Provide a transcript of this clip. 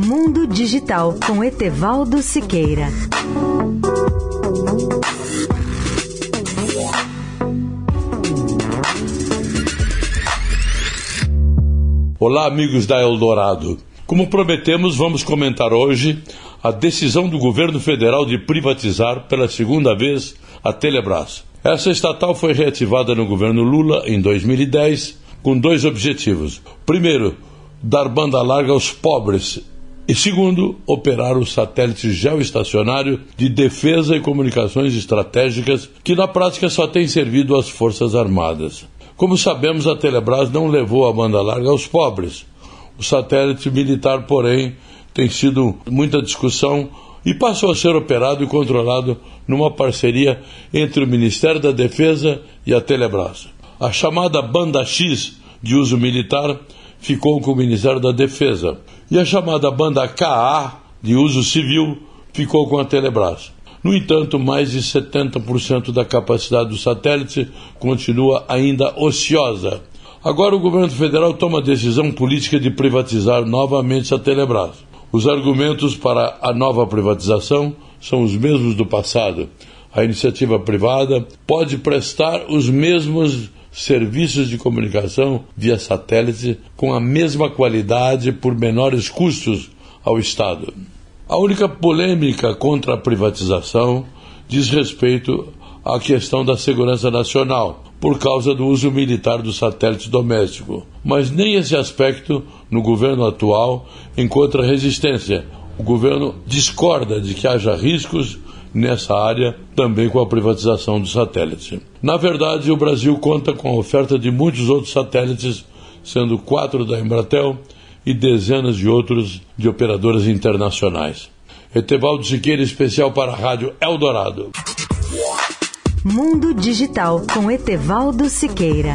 Mundo Digital com Etevaldo Siqueira. Olá, amigos da Eldorado. Como prometemos, vamos comentar hoje a decisão do governo federal de privatizar pela segunda vez a Telebrás. Essa estatal foi reativada no governo Lula em 2010 com dois objetivos. Primeiro, dar banda larga aos pobres e segundo, operar o satélite geoestacionário de defesa e comunicações estratégicas, que na prática só tem servido às Forças Armadas. Como sabemos, a Telebrás não levou a banda larga aos pobres. O satélite militar, porém, tem sido muita discussão e passou a ser operado e controlado numa parceria entre o Ministério da Defesa e a Telebrás. A chamada banda X de uso militar ficou com o Ministério da Defesa e a chamada banda KA de uso civil ficou com a Telebrás. No entanto, mais de 70% da capacidade do satélite continua ainda ociosa. Agora o governo federal toma a decisão política de privatizar novamente a Telebrás. Os argumentos para a nova privatização são os mesmos do passado. A iniciativa privada pode prestar os mesmos serviços de comunicação via satélite com a mesma qualidade por menores custos ao Estado. A única polêmica contra a privatização diz respeito à questão da segurança nacional, por causa do uso militar do satélite doméstico. Mas nem esse aspecto, no governo atual, encontra resistência. O governo discorda de que haja riscos nessa área, também com a privatização do satélite. Na verdade, o Brasil conta com a oferta de muitos outros satélites, sendo quatro da Embratel e dezenas de outros de operadoras internacionais. Etevaldo Siqueira, especial para a Rádio Eldorado. Mundo Digital com Etevaldo Siqueira.